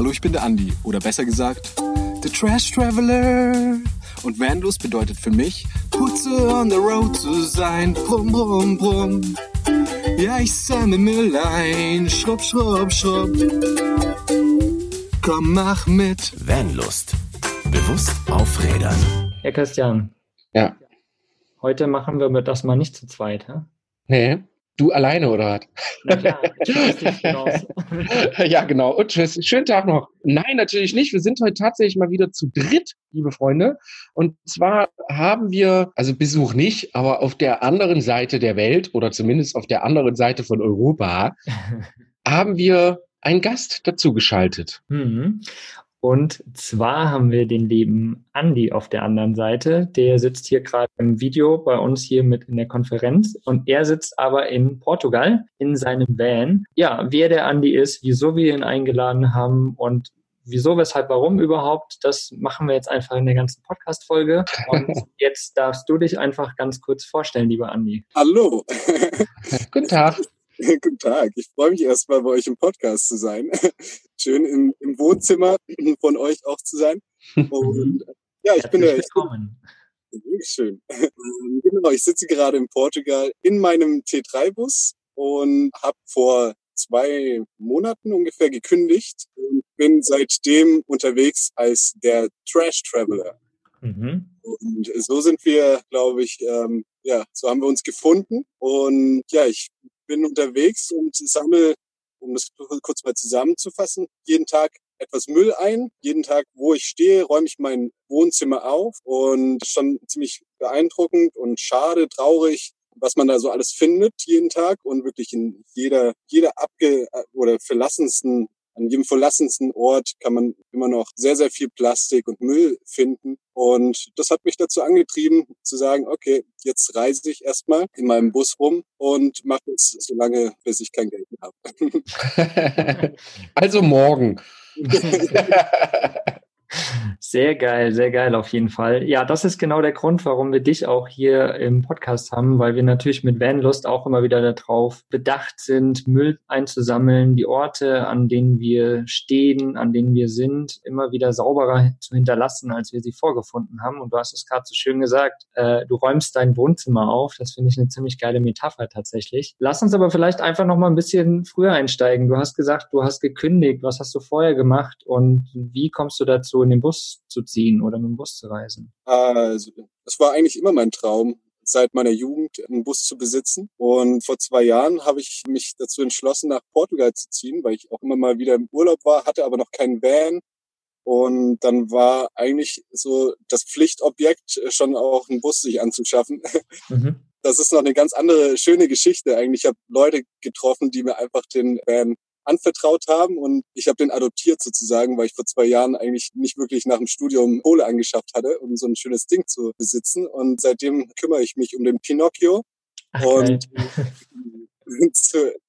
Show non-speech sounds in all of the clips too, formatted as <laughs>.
Hallo, ich bin der Andi. Oder besser gesagt, The Trash Traveler. Und Vanlos bedeutet für mich, Putze on the road zu sein. Brumm, brumm, brumm. Ja, ich sammle Müll ein. Schrubb, schrubb, schrubb. Komm, mach mit. Vanlust. Bewusst aufrädern. Herr Christian. Ja. Heute machen wir das mal nicht zu zweit, hä? Nee. Du alleine oder was? Na klar, <laughs> ja, genau. Und tschüss. Schönen Tag noch. Nein, natürlich nicht. Wir sind heute tatsächlich mal wieder zu dritt, liebe Freunde. Und zwar haben wir, also Besuch nicht, aber auf der anderen Seite der Welt oder zumindest auf der anderen Seite von Europa <laughs> haben wir einen Gast dazugeschaltet. Mhm. Und zwar haben wir den lieben Andy auf der anderen Seite. Der sitzt hier gerade im Video bei uns hier mit in der Konferenz und er sitzt aber in Portugal in seinem Van. Ja, wer der Andy ist, wieso wir ihn eingeladen haben und wieso, weshalb, warum überhaupt, das machen wir jetzt einfach in der ganzen Podcast-Folge. Und <laughs> jetzt darfst du dich einfach ganz kurz vorstellen, lieber Andy. Hallo. Guten Tag. <laughs> Guten Tag. Ich freue mich erstmal bei euch im Podcast zu sein. <laughs> Schön im, im Wohnzimmer <clears throat> von euch auch zu sein. Und <laughs> ja, ich bin der. Willkommen. Schön. Genau, ich sitze gerade in Portugal in meinem T3-Bus und habe vor zwei Monaten ungefähr gekündigt und bin seitdem unterwegs als der Trash Traveler. Mhm. Und so sind wir, glaube ich, ähm, ja, so haben wir uns gefunden. Und ja, ich bin unterwegs und sammle, um das kurz mal zusammenzufassen, jeden Tag etwas Müll ein. Jeden Tag, wo ich stehe, räume ich mein Wohnzimmer auf. Und schon ziemlich beeindruckend und schade, traurig, was man da so alles findet jeden Tag. Und wirklich in jeder, jeder abge oder verlassensten an jedem verlassensten Ort kann man immer noch sehr, sehr viel Plastik und Müll finden. Und das hat mich dazu angetrieben, zu sagen, okay, jetzt reise ich erstmal in meinem Bus rum und mache es so lange, bis ich kein Geld mehr habe. <laughs> <laughs> also morgen. <laughs> Sehr geil, sehr geil auf jeden Fall. Ja, das ist genau der Grund, warum wir dich auch hier im Podcast haben, weil wir natürlich mit Vanlust auch immer wieder darauf bedacht sind, Müll einzusammeln, die Orte, an denen wir stehen, an denen wir sind, immer wieder sauberer zu hinterlassen, als wir sie vorgefunden haben. Und du hast es gerade so schön gesagt, äh, du räumst dein Wohnzimmer auf. Das finde ich eine ziemlich geile Metapher tatsächlich. Lass uns aber vielleicht einfach noch mal ein bisschen früher einsteigen. Du hast gesagt, du hast gekündigt. Was hast du vorher gemacht und wie kommst du dazu? In den Bus zu ziehen oder mit dem Bus zu reisen? Also, das war eigentlich immer mein Traum, seit meiner Jugend einen Bus zu besitzen. Und vor zwei Jahren habe ich mich dazu entschlossen, nach Portugal zu ziehen, weil ich auch immer mal wieder im Urlaub war, hatte aber noch keinen Van. Und dann war eigentlich so das Pflichtobjekt schon auch einen Bus sich anzuschaffen. <laughs> Mhm. Das ist noch eine ganz andere schöne Geschichte eigentlich. Ich habe Leute getroffen, die mir einfach den Van anvertraut haben und ich habe den adoptiert sozusagen, weil ich vor zwei Jahren eigentlich nicht wirklich nach dem Studium Kohle angeschafft hatte, um so ein schönes Ding zu besitzen. Und seitdem kümmere ich mich um den Pinocchio. Ach, und <laughs>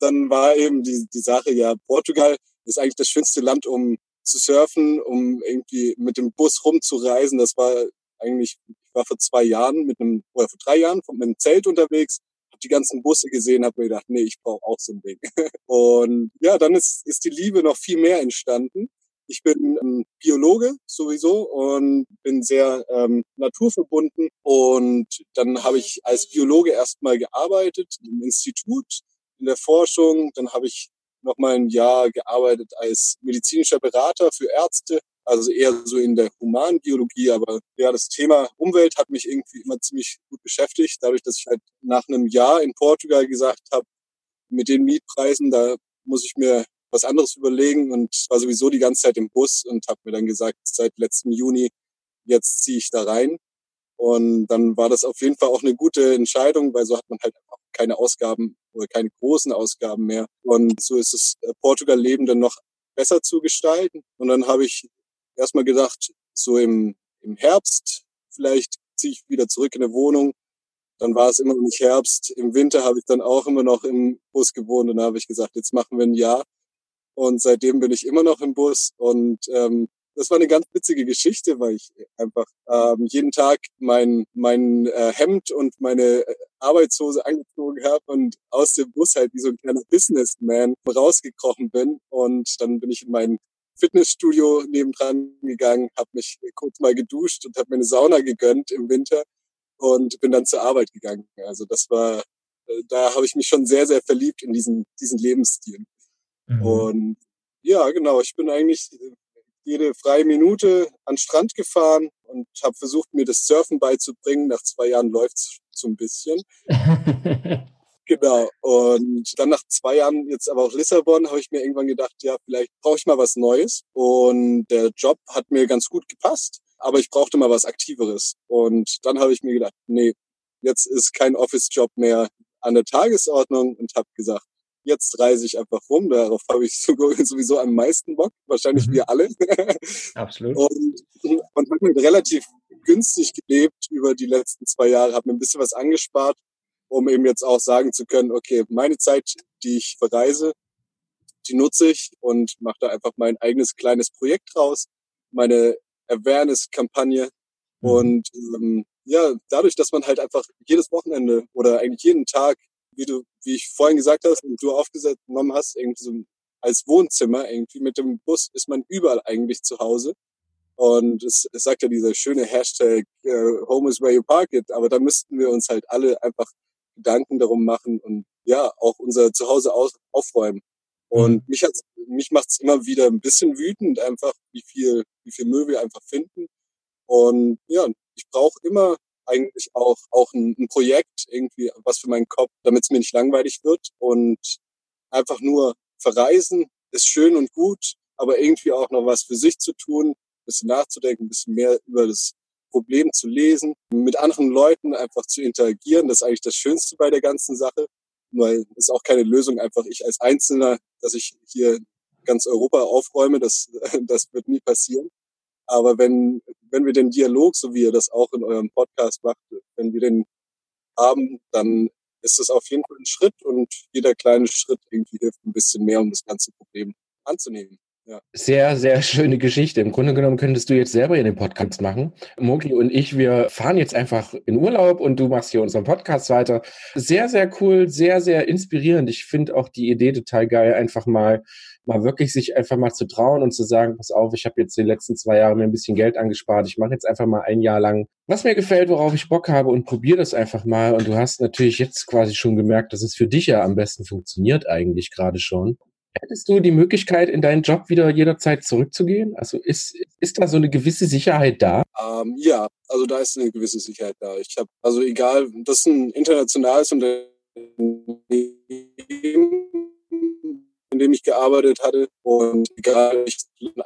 dann war eben die, die Sache, ja, Portugal ist eigentlich das schönste Land, um zu surfen, um irgendwie mit dem Bus rumzureisen. Das war eigentlich, ich war vor zwei Jahren mit einem, oder vor drei Jahren mit einem Zelt unterwegs die ganzen Busse gesehen, habe mir gedacht, nee, ich brauche auch so ein Ding. <laughs> Und ja, dann ist, ist die Liebe noch viel mehr entstanden. Ich bin ähm, Biologe sowieso und bin sehr ähm, naturverbunden. Und dann habe ich als Biologe erstmal gearbeitet im Institut, in der Forschung. Dann habe ich noch mal ein Jahr gearbeitet als medizinischer Berater für Ärzte also eher so in der Humanbiologie. Aber ja, das Thema Umwelt hat mich irgendwie immer ziemlich gut beschäftigt, dadurch, dass ich halt nach einem Jahr in Portugal gesagt habe, mit den Mietpreisen, da muss ich mir was anderes überlegen und war sowieso die ganze Zeit im Bus und habe mir dann gesagt, seit letztem Juni, jetzt ziehe ich da rein. Und dann war das auf jeden Fall auch eine gute Entscheidung, weil so hat man halt auch keine Ausgaben oder keine großen Ausgaben mehr. Und so ist es äh, Portugal-Leben dann noch besser zu gestalten. Und dann habe ich erstmal gedacht, so im, im Herbst, vielleicht ziehe ich wieder zurück in eine Wohnung. Dann war es immer noch nicht Herbst. Im Winter habe ich dann auch immer noch im Bus gewohnt und da habe ich gesagt, jetzt machen wir ein Jahr. Und seitdem bin ich immer noch im Bus und ähm, das war eine ganz witzige Geschichte, weil ich einfach ähm, jeden Tag mein, mein äh, Hemd und meine äh, Arbeitshose angezogen habe und aus dem Bus halt wie so ein kleiner Businessman rausgekrochen bin. Und dann bin ich in meinen Fitnessstudio nebendran gegangen, habe mich kurz mal geduscht und habe mir eine Sauna gegönnt im Winter und bin dann zur Arbeit gegangen. Also das war, äh, da habe ich mich schon sehr, sehr verliebt in diesen, diesen Lebensstil. Mhm. Und ja, genau, ich bin eigentlich jede freie Minute an den Strand gefahren und habe versucht, mir das Surfen beizubringen. Nach zwei Jahren läuft's so ein bisschen. <laughs> genau. Und dann nach zwei Jahren, jetzt aber auch Lissabon, habe ich mir irgendwann gedacht, ja, vielleicht brauche ich mal was Neues. Und der Job hat mir ganz gut gepasst, aber ich brauchte mal was Aktiveres. Und dann habe ich mir gedacht, nee, jetzt ist kein Office-Job mehr an der Tagesordnung und habe gesagt, jetzt reise ich einfach rum. Darauf habe ich <laughs> sowieso am meisten Bock. Wahrscheinlich mhm. wir alle. Absolut. Und, und habe mir relativ günstig gelebt über die letzten zwei Jahre, habe mir ein bisschen was angespart, um eben jetzt auch sagen zu können, okay, meine Zeit, die ich verreise, die nutze ich und mache da einfach mein eigenes kleines Projekt raus, meine Awareness-Kampagne. Mhm. Und ähm, ja, dadurch, dass man halt einfach jedes Wochenende oder eigentlich jeden Tag wie du, wie ich vorhin gesagt hast und du aufgenommen hast, irgendwie so als Wohnzimmer, irgendwie mit dem Bus ist man überall eigentlich zu Hause. Und es, es sagt ja dieser schöne Hashtag uh, Home is where you park it, aber da müssten wir uns halt alle einfach Gedanken darum machen und ja, auch unser Zuhause aus, aufräumen. Und mhm. mich hat's, mich macht's immer wieder ein bisschen wütend, einfach wie viel, wie viel Müll wir einfach finden. Und ja, ich brauche immer eigentlich auch, auch ein, ein Projekt, irgendwie was für meinen Kopf, damit es mir nicht langweilig wird. Und einfach nur verreisen ist schön und gut, aber irgendwie auch noch was für sich zu tun, ein bisschen nachzudenken, ein bisschen mehr über das Problem zu lesen, mit anderen Leuten einfach zu interagieren. Das ist eigentlich das Schönste bei der ganzen Sache, weil es ist auch keine Lösung, einfach ich als Einzelner, dass ich hier ganz Europa aufräume, das, <laughs> das wird nie passieren. Aber wenn, wenn wir den Dialog, so wie ihr das auch in eurem Podcast macht, wenn wir den haben, dann ist es auf jeden Fall ein Schritt und jeder kleine Schritt irgendwie hilft ein bisschen mehr, um das ganze Problem anzunehmen. Sehr, sehr schöne Geschichte. Im Grunde genommen könntest du jetzt selber hier den Podcast machen. Mogli und ich, wir fahren jetzt einfach in Urlaub und du machst hier unseren Podcast weiter. Sehr, sehr cool, sehr, sehr inspirierend. Ich finde auch die Idee total geil, einfach mal mal wirklich sich einfach mal zu trauen und zu sagen, pass auf, ich habe jetzt die letzten zwei Jahre mir ein bisschen Geld angespart. Ich mache jetzt einfach mal ein Jahr lang, was mir gefällt, worauf ich Bock habe und probiere das einfach mal. Und du hast natürlich jetzt quasi schon gemerkt, dass es für dich ja am besten funktioniert eigentlich gerade schon. Hättest du die Möglichkeit, in deinen Job wieder jederzeit zurückzugehen? Also ist, ist da so eine gewisse Sicherheit da? Ähm, ja, also da ist eine gewisse Sicherheit da. Ich habe, also egal, das ist ein internationales Unternehmen, in dem ich gearbeitet hatte. Und egal, ich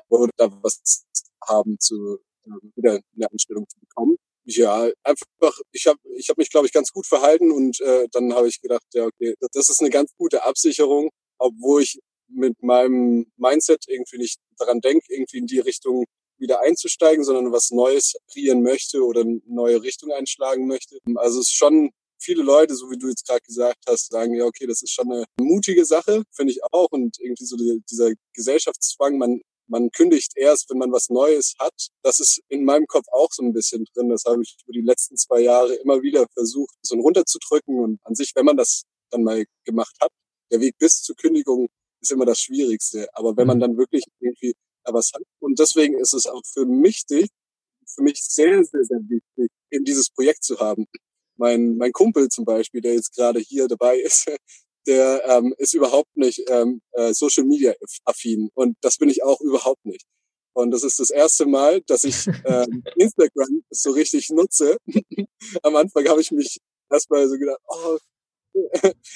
wollte da was haben, zu äh, wieder eine Anstellung zu bekommen. Ja, einfach, ich habe ich hab mich, glaube ich, ganz gut verhalten und äh, dann habe ich gedacht, ja, okay, das ist eine ganz gute Absicherung, obwohl ich mit meinem Mindset irgendwie nicht daran denke, irgendwie in die Richtung wieder einzusteigen, sondern was Neues kreieren möchte oder eine neue Richtung einschlagen möchte. Also es ist schon viele Leute, so wie du jetzt gerade gesagt hast, sagen, ja, okay, das ist schon eine mutige Sache, finde ich auch. Und irgendwie so die, dieser Gesellschaftszwang, man, man kündigt erst, wenn man was Neues hat. Das ist in meinem Kopf auch so ein bisschen drin. Das habe ich über die letzten zwei Jahre immer wieder versucht, so runterzudrücken. Und an sich, wenn man das dann mal gemacht hat, der Weg bis zur Kündigung ist immer das Schwierigste. Aber wenn man mhm. dann wirklich irgendwie was hat, und deswegen ist es auch für mich, für mich sehr, sehr, sehr wichtig, eben dieses Projekt zu haben mein, mein Kumpel zum Beispiel, der jetzt gerade hier dabei <laughs> ist, der ähm, ist überhaupt nicht ähm, äh, Social Media affin und das bin ich auch überhaupt nicht. Und das ist das erste Mal, dass ich <laughs> ähm, Instagram so richtig nutze. <laughs> Am Anfang habe ich mich erstmal so gedacht, oh,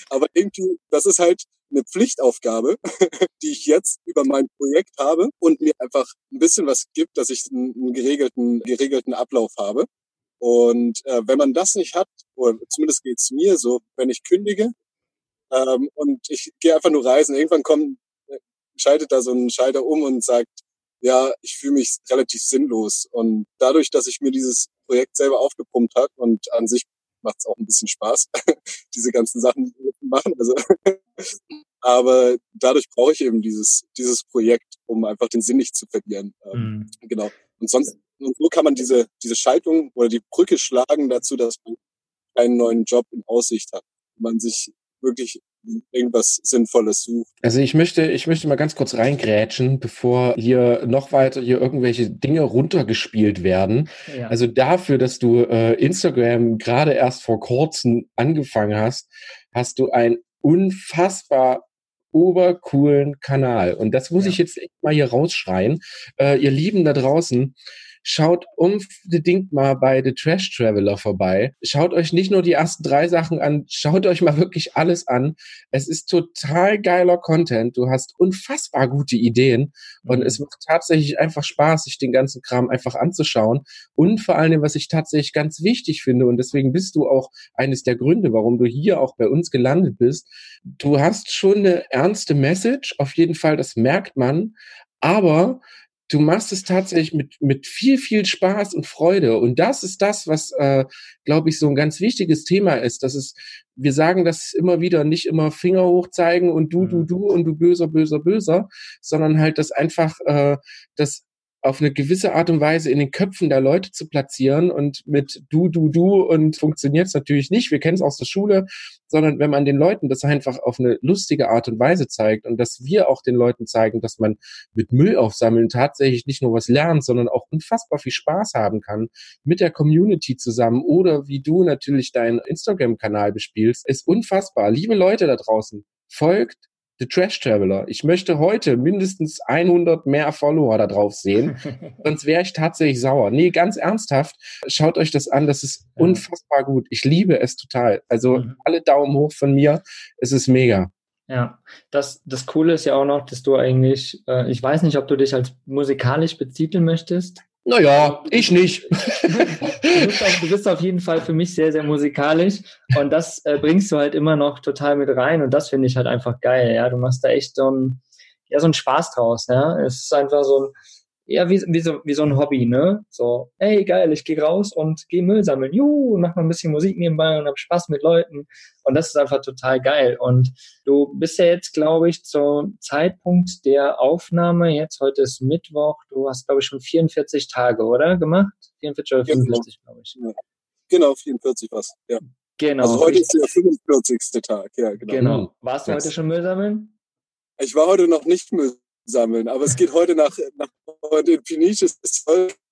aber irgendwie, das ist halt eine Pflichtaufgabe, <laughs> die ich jetzt über mein Projekt habe und mir einfach ein bisschen was gibt, dass ich einen, geregelten, geregelten Ablauf habe. Und äh, wenn man das nicht hat, oder zumindest geht's mir so, wenn ich kündige ähm, und ich gehe einfach nur reisen, irgendwann kommt, äh, schaltet da so ein Schalter um und sagt, ja, ich fühle mich relativ sinnlos. Und dadurch, dass ich mir dieses Projekt selber aufgepumpt habe und an sich macht es auch ein bisschen Spaß, <laughs> diese ganzen Sachen zu machen. Also, <laughs> aber dadurch brauche ich eben dieses, dieses Projekt, um einfach den Sinn nicht zu verlieren. Ähm, mhm. Genau. Und sonst und so kann man diese, diese Schaltung oder die Brücke schlagen dazu, dass man einen neuen Job in Aussicht hat. Man sich wirklich irgendwas Sinnvolles sucht. Also ich möchte, ich möchte mal ganz kurz reingrätschen, bevor hier noch weiter hier irgendwelche Dinge runtergespielt werden. Ja. Also dafür, dass du äh, Instagram gerade erst vor kurzem angefangen hast, hast du ein unfassbar obercoolen Kanal. Und das muss ja. ich jetzt echt mal hier rausschreien. Äh, ihr Lieben da draußen, schaut unbedingt mal bei The Trash Traveler vorbei. Schaut euch nicht nur die ersten drei Sachen an, schaut euch mal wirklich alles an. Es ist total geiler Content. Du hast unfassbar gute Ideen und mhm. es macht tatsächlich einfach Spaß, sich den ganzen Kram einfach anzuschauen. Und vor allem, was ich tatsächlich ganz wichtig finde, und deswegen bist du auch eines der Gründe, warum du hier auch bei uns gelandet bist. Du hast schon eine ernste Message, auf jeden Fall, das merkt man. Aber du machst es tatsächlich mit, mit viel, viel Spaß und Freude. Und das ist das, was, äh, glaube ich, so ein ganz wichtiges Thema ist. Das ist, wir sagen das immer wieder, nicht immer Finger hoch zeigen und du, du, mhm. du und du böser, böser, böser, sondern halt das einfach, äh, das auf eine gewisse Art und Weise in den Köpfen der Leute zu platzieren und mit du, du, du und funktioniert es natürlich nicht. Wir kennen es aus der Schule, sondern wenn man den Leuten das einfach auf eine lustige Art und Weise zeigt und dass wir auch den Leuten zeigen, dass man mit Müll aufsammeln tatsächlich nicht nur was lernt, sondern auch unfassbar viel Spaß haben kann mit der Community zusammen oder wie du natürlich deinen Instagram-Kanal bespielst, ist unfassbar. Liebe Leute da draußen, folgt The Trash Traveler. Ich möchte heute mindestens 100 mehr Follower da drauf sehen, <laughs> sonst wäre ich tatsächlich sauer. Nee, ganz ernsthaft, schaut euch das an, das ist ja. unfassbar gut. Ich liebe es total. Also mhm. alle Daumen hoch von mir, es ist mega. Ja, das, das Coole ist ja auch noch, dass du eigentlich, äh, ich weiß nicht, ob du dich als musikalisch betiteln möchtest, naja, ich nicht. <laughs> Du bist, auf, du bist, auf, jeden Fall für mich sehr, sehr musikalisch und das äh, bringst du halt immer noch total mit rein und das finde ich halt einfach geil, ja. Du machst da echt so ein, ja, so einen Spaß draus, ja. Es ist einfach so ein, ja, wie, wie, so, wie so ein Hobby, ne? So, hey, geil, ich gehe raus und gehe Müll sammeln. Juhu, mach mal ein bisschen Musik nebenbei und hab Spaß mit Leuten. Und das ist einfach total geil. Und du bist ja jetzt, glaube ich, zum Zeitpunkt der Aufnahme, jetzt heute ist Mittwoch, du hast, glaube ich, schon 44 Tage, oder? Gemacht? 44 oder 45, glaube ich. Ja. Genau, 44 was, ja. Genau. Also heute ist der 45. Tag, ja, genau. Genau. Warst du heute schon Müll sammeln? Ich war heute noch nicht Müll sammeln. Aber es geht heute nach, nach heute in Phoenicius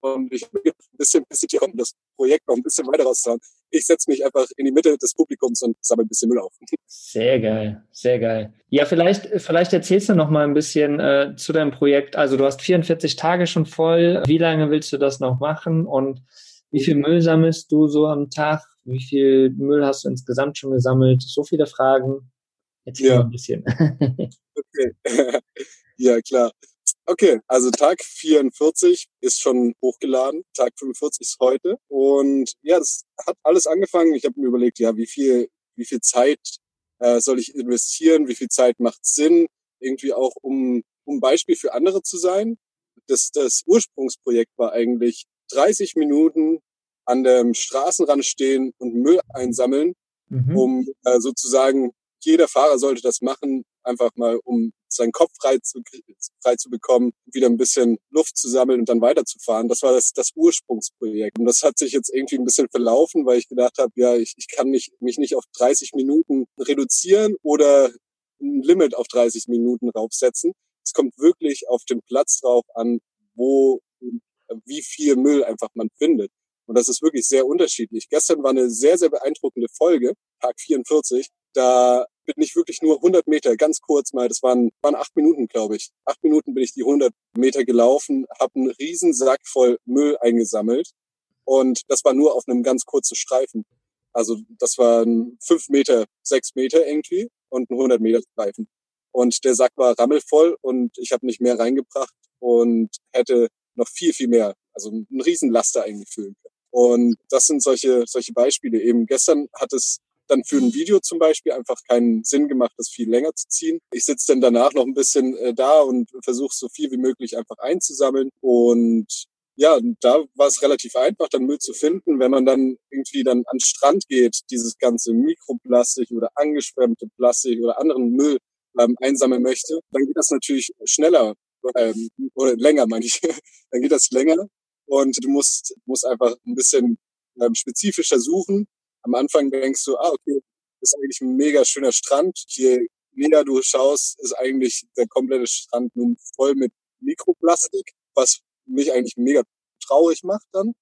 und ich bin ein bisschen bisschen um das Projekt noch ein bisschen weiter rauszuhauen. Ich setze mich einfach in die Mitte des Publikums und sammle ein bisschen Müll auf. Sehr geil, sehr geil. Ja, vielleicht, vielleicht erzählst du noch mal ein bisschen äh, zu deinem Projekt. Also du hast 44 Tage schon voll. Wie lange willst du das noch machen und wie viel Müll sammelst du so am Tag? Wie viel Müll hast du insgesamt schon gesammelt? So viele Fragen. Erzähl ja. mal ein bisschen. <laughs> okay. <laughs> Ja, klar. Okay, also Tag 44 ist schon hochgeladen. Tag 45 ist heute. Und ja, das hat alles angefangen. Ich habe mir überlegt, ja, wie viel, wie viel Zeit äh, soll ich investieren? Wie viel Zeit macht Sinn? Irgendwie auch, um, um Beispiel für andere zu sein. Das, das Ursprungsprojekt war eigentlich 30 Minuten an dem Straßenrand stehen und Müll einsammeln, mhm. um äh, sozusagen jeder Fahrer sollte das machen, einfach mal, um seinen Kopf frei zu, frei zu bekommen, wieder ein bisschen Luft zu sammeln und dann weiterzufahren. Das war das, das Ursprungsprojekt. Und das hat sich jetzt irgendwie ein bisschen verlaufen, weil ich gedacht habe, ja, ich, ich kann nicht, mich nicht auf 30 Minuten reduzieren oder ein Limit auf 30 Minuten raufsetzen. Es kommt wirklich auf den Platz drauf an, wo, wie viel Müll einfach man findet. Und das ist wirklich sehr unterschiedlich. Gestern war eine sehr, sehr beeindruckende Folge, Tag 44. Da bin ich wirklich nur 100 Meter, ganz kurz mal, das waren, waren acht Minuten, glaube ich. Acht Minuten bin ich die 100 Meter gelaufen, habe einen riesen Sack voll Müll eingesammelt und das war nur auf einem ganz kurzen Streifen. Also das waren fünf Meter, sechs Meter irgendwie und ein 100 Meter Streifen. Und der Sack war rammelvoll und ich habe nicht mehr reingebracht und hätte noch viel, viel mehr, also einen riesen Laster eingefüllt. Und das sind solche, solche Beispiele. Eben gestern hat es dann für ein Video zum Beispiel einfach keinen Sinn gemacht, das viel länger zu ziehen. Ich sitze dann danach noch ein bisschen äh, da und versuche so viel wie möglich einfach einzusammeln. Und ja, da war es relativ einfach, dann Müll zu finden. Wenn man dann irgendwie dann an Strand geht, dieses ganze Mikroplastik oder angeschwemmte Plastik oder anderen Müll ähm, einsammeln möchte, dann geht das natürlich schneller ähm, oder länger, meine ich. <laughs> dann geht das länger und du musst, musst einfach ein bisschen ähm, spezifischer suchen am Anfang denkst du, ah, okay, ist eigentlich ein mega schöner Strand. Je näher du schaust, ist eigentlich der komplette Strand nun voll mit Mikroplastik, was mich eigentlich mega traurig macht dann.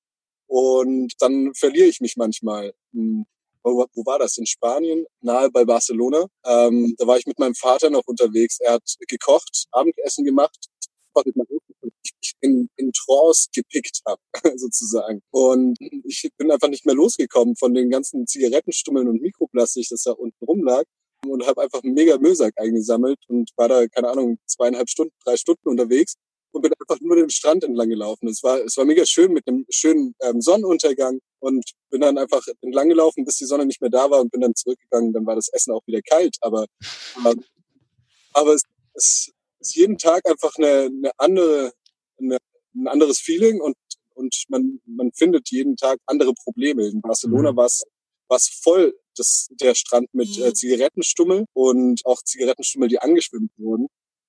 Und dann verliere ich mich manchmal. Hm, wo, wo war das? In Spanien, nahe bei Barcelona. Ähm, da war ich mit meinem Vater noch unterwegs. Er hat gekocht, Abendessen gemacht, ich in, in Trance gepickt habe, <laughs> sozusagen. Und ich bin einfach nicht mehr losgekommen von den ganzen Zigarettenstummeln und Mikroplastik, das da unten rumlag und habe einfach mega Müllsack eingesammelt und war da, keine Ahnung, zweieinhalb Stunden, drei Stunden unterwegs und bin einfach nur den Strand entlang gelaufen. Es war, es war mega schön mit einem schönen ähm, Sonnenuntergang und bin dann einfach entlang gelaufen, bis die Sonne nicht mehr da war und bin dann zurückgegangen. Dann war das Essen auch wieder kalt, aber, <laughs> aber, aber es, es ist jeden Tag einfach eine, eine andere, eine, ein anderes Feeling und, und man, man findet jeden Tag andere Probleme. In Barcelona mhm. war es was voll das, der Strand mit äh, mhm. Zigarettenstummel und auch Zigarettenstummel, die angeschwimmt wurden.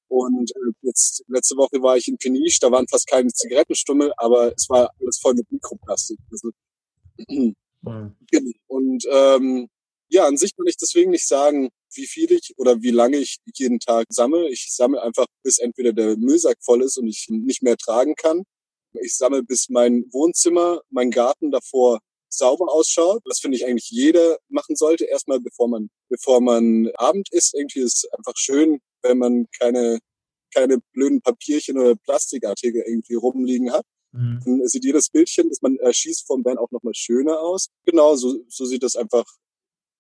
Und äh, jetzt letzte Woche war ich in Peniche, da waren fast keine Zigarettenstummel, aber es war alles voll mit Mikroplastik. Also, mhm. <clears throat> Und ähm, ja, an sich kann ich deswegen nicht sagen, wie viel ich oder wie lange ich jeden Tag sammle. Ich sammle einfach, bis entweder der Müllsack voll ist und ich nicht mehr tragen kann. Ich sammle, bis mein Wohnzimmer, mein Garten davor sauber ausschaut. Das finde ich eigentlich jeder machen sollte. Erstmal, bevor man, bevor man Abend isst. Irgendwie ist es einfach schön, wenn man keine, keine blöden Papierchen oder Plastikartikel irgendwie rumliegen hat. Mhm. Dann sieht jedes Bildchen, das man erschießt vom Band auch nochmal schöner aus. Genau, so, so sieht das einfach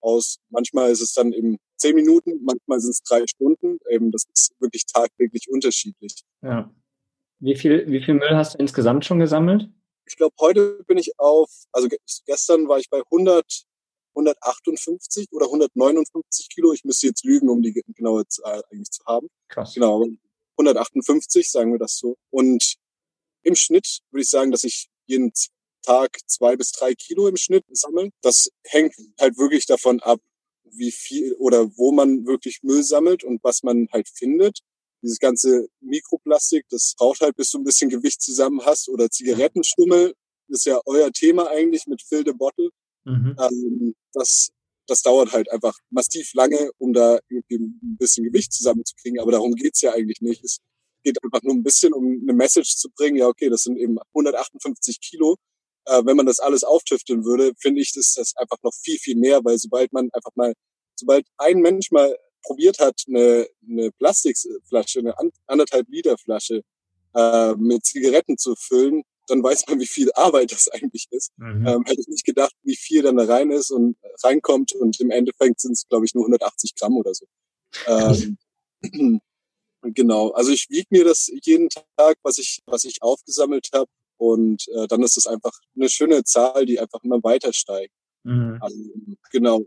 aus. Manchmal ist es dann eben zehn Minuten, manchmal sind es drei Stunden. Eben, das ist wirklich tagtäglich unterschiedlich. Ja. Wie viel, wie viel Müll hast du insgesamt schon gesammelt? Ich glaube, heute bin ich auf, also gestern war ich bei 100, 158 oder 159 Kilo. Ich müsste jetzt lügen, um die genaue Zahl eigentlich zu haben. Krass. Genau, 158, sagen wir das so. Und im Schnitt würde ich sagen, dass ich jeden Tag zwei bis drei Kilo im Schnitt sammle. Das hängt halt wirklich davon ab, wie viel oder wo man wirklich Müll sammelt und was man halt findet dieses ganze Mikroplastik, das braucht halt, bis du ein bisschen Gewicht zusammen hast. Oder Zigarettenstummel, ist ja euer Thema eigentlich mit Fill the Bottle. Mhm. Ähm, das, das dauert halt einfach massiv lange, um da irgendwie ein bisschen Gewicht zusammenzukriegen. Aber darum geht's ja eigentlich nicht. Es geht einfach nur ein bisschen, um eine Message zu bringen. Ja, okay, das sind eben 158 Kilo. Äh, wenn man das alles auftüfteln würde, finde ich, das ist einfach noch viel, viel mehr, weil sobald man einfach mal, sobald ein Mensch mal probiert hat, eine, eine Plastikflasche, eine anderthalb Liter Flasche äh, mit Zigaretten zu füllen, dann weiß man, wie viel Arbeit das eigentlich ist. Mhm. Ähm, hätte ich nicht gedacht, wie viel dann da rein ist und reinkommt und im Endeffekt sind es, glaube ich, nur 180 Gramm oder so. Ähm, <laughs> <clears throat> genau, also ich wiege mir das jeden Tag, was ich, was ich aufgesammelt habe und äh, dann ist es einfach eine schöne Zahl, die einfach immer weiter steigt. Mhm. Also, genau.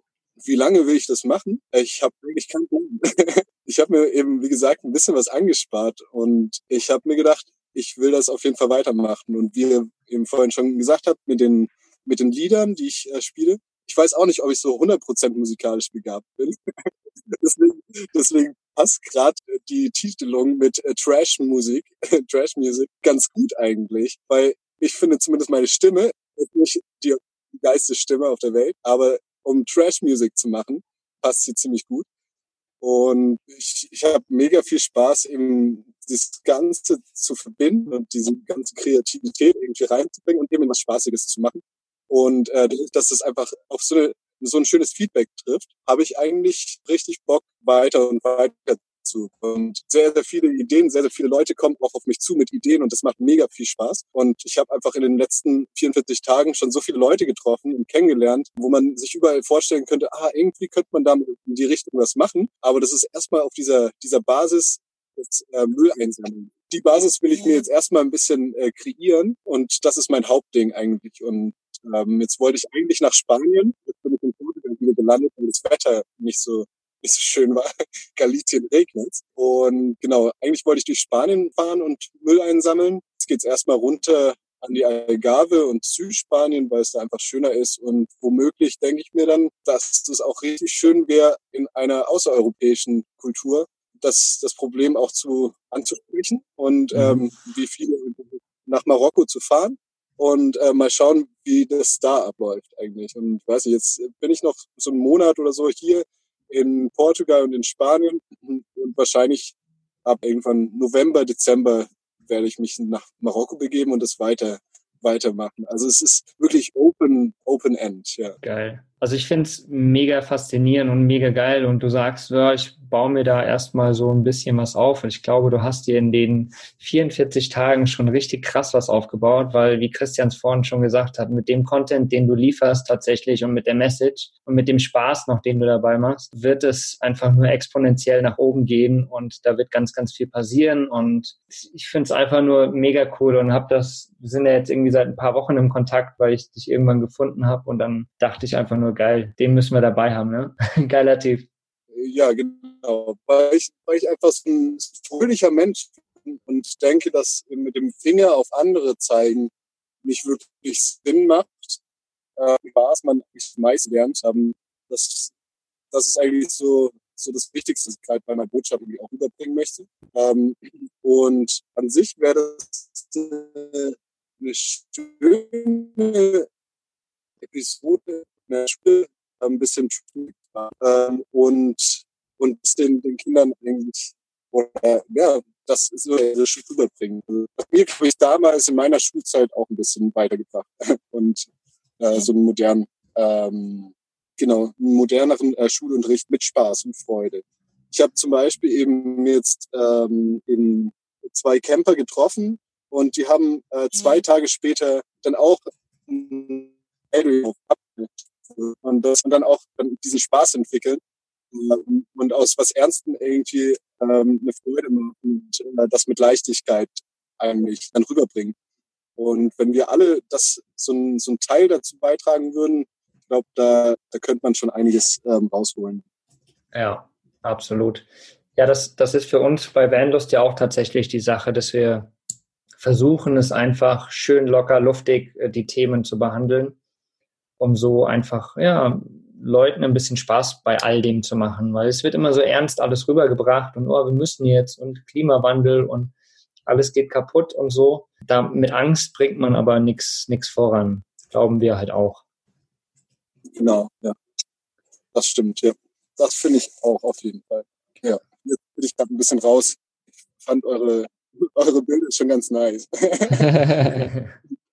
Wie lange will ich das machen? Ich habe eigentlich keinen Plan. <laughs> ich habe mir eben, wie gesagt, ein bisschen was angespart und ich habe mir gedacht, ich will das auf jeden Fall weitermachen. Und wie ihr eben vorhin schon gesagt habt, mit den, mit den Liedern, die ich äh, spiele, ich weiß auch nicht, ob ich so 100% musikalisch begabt bin. <laughs> <laughs> deswegen, deswegen passt gerade die Titelung mit äh, Trash-Musik, <laughs> Trash-Music ganz gut eigentlich, weil ich finde zumindest meine Stimme ist nicht die geilste Stimme auf der Welt, aber um Trash-Music zu machen, passt sie ziemlich gut. Und ich, ich habe mega viel Spaß, eben das Ganze zu verbinden und diese ganze Kreativität irgendwie reinzubringen und eben was Spaßiges zu machen. Und äh, dass das einfach auf so, eine, so ein schönes Feedback trifft, habe ich eigentlich richtig Bock, weiter und weiter zu. Und sehr, sehr viele Ideen, sehr, sehr viele Leute kommen auch auf mich zu mit Ideen und das macht mega viel Spaß. Und ich habe einfach in den letzten 44 Tagen schon so viele Leute getroffen und kennengelernt, wo man sich überall vorstellen könnte, ah, irgendwie könnte man da in die Richtung was machen. Aber das ist erstmal auf dieser, dieser Basis des äh, Müll einsammeln. Die Basis will ich mir jetzt erstmal ein bisschen äh, kreieren und das ist mein Hauptding eigentlich. Und ähm, jetzt wollte ich eigentlich nach Spanien, jetzt bin ich in Portugal wieder gelandet, weil das Wetter nicht so nicht so schön war. <laughs> Galicien regnet. Und genau, eigentlich wollte ich durch Spanien fahren und Müll einsammeln. Jetzt geht's erstmal runter an die Algarve und Südspanien, weil es da einfach schöner ist. Und womöglich denke ich mir dann, dass es auch richtig schön wäre, in einer außereuropäischen Kultur das, das Problem auch zu anzusprechen und mhm. ähm, wie viele nach Marokko zu fahren und äh, mal schauen, wie das da abläuft eigentlich. Und ich weiß nicht, jetzt bin ich noch so einen Monat oder so hier in Portugal und in Spanien und wahrscheinlich ab irgendwann November, Dezember werde ich mich nach Marokko begeben und das weiter weitermachen. Also es ist wirklich open, open end, ja. Geil. Also ich finde es mega faszinierend und mega geil und du sagst, ja, ich baue mir da erstmal so ein bisschen was auf und ich glaube, du hast dir in den 44 Tagen schon richtig krass was aufgebaut, weil wie Christians vorhin schon gesagt hat, mit dem Content, den du lieferst tatsächlich und mit der Message und mit dem Spaß noch, den du dabei machst, wird es einfach nur exponentiell nach oben gehen und da wird ganz, ganz viel passieren und ich finde es einfach nur mega cool und habe das, wir sind ja jetzt irgendwie seit ein paar Wochen im Kontakt, weil ich dich irgendwann gefunden habe und dann dachte ich einfach nur, geil, den müssen wir dabei haben, ne? <laughs> Geiler Typ. Ja, genau. Weil ich, weil ich einfach so ein fröhlicher Mensch bin und denke, dass mit dem Finger auf andere zeigen nicht wirklich Sinn macht. Äh, was man meist lernt haben, das, das ist eigentlich so, so das Wichtigste, was ich gerade bei meiner Botschaft irgendwie auch überbringen möchte. Ähm, und an sich wäre das eine schöne Episode der Schule ein bisschen ähm, und und den, den Kindern eigentlich oder ja das so das rüberbringen. Also, mir habe ich damals in meiner Schulzeit auch ein bisschen weitergebracht <laughs> und äh, so einen modernen ähm, genau einen moderneren äh, Schulunterricht mit Spaß und Freude. Ich habe zum Beispiel eben jetzt ähm, in zwei Camper getroffen und die haben äh, zwei mhm. Tage später dann auch ein und dass man dann auch diesen Spaß entwickelt ähm, und aus was Ernsten irgendwie ähm, eine Freude macht und äh, das mit Leichtigkeit eigentlich dann rüberbringen. Und wenn wir alle das so ein, so ein Teil dazu beitragen würden, ich glaube, da, da könnte man schon einiges ähm, rausholen. Ja, absolut. Ja, das, das ist für uns bei Vanlust ja auch tatsächlich die Sache, dass wir versuchen, es einfach schön locker, luftig, äh, die Themen zu behandeln um so einfach, ja, Leuten ein bisschen Spaß bei all dem zu machen, weil es wird immer so ernst alles rübergebracht und oh, wir müssen jetzt und Klimawandel und alles geht kaputt und so. Da mit Angst bringt man aber nichts nichts voran, glauben wir halt auch. Genau, ja. Das stimmt, ja. Das finde ich auch auf jeden Fall. Ja, jetzt bin ich gerade ein bisschen raus. Ich fand eure, eure Bilder schon ganz nice. <laughs>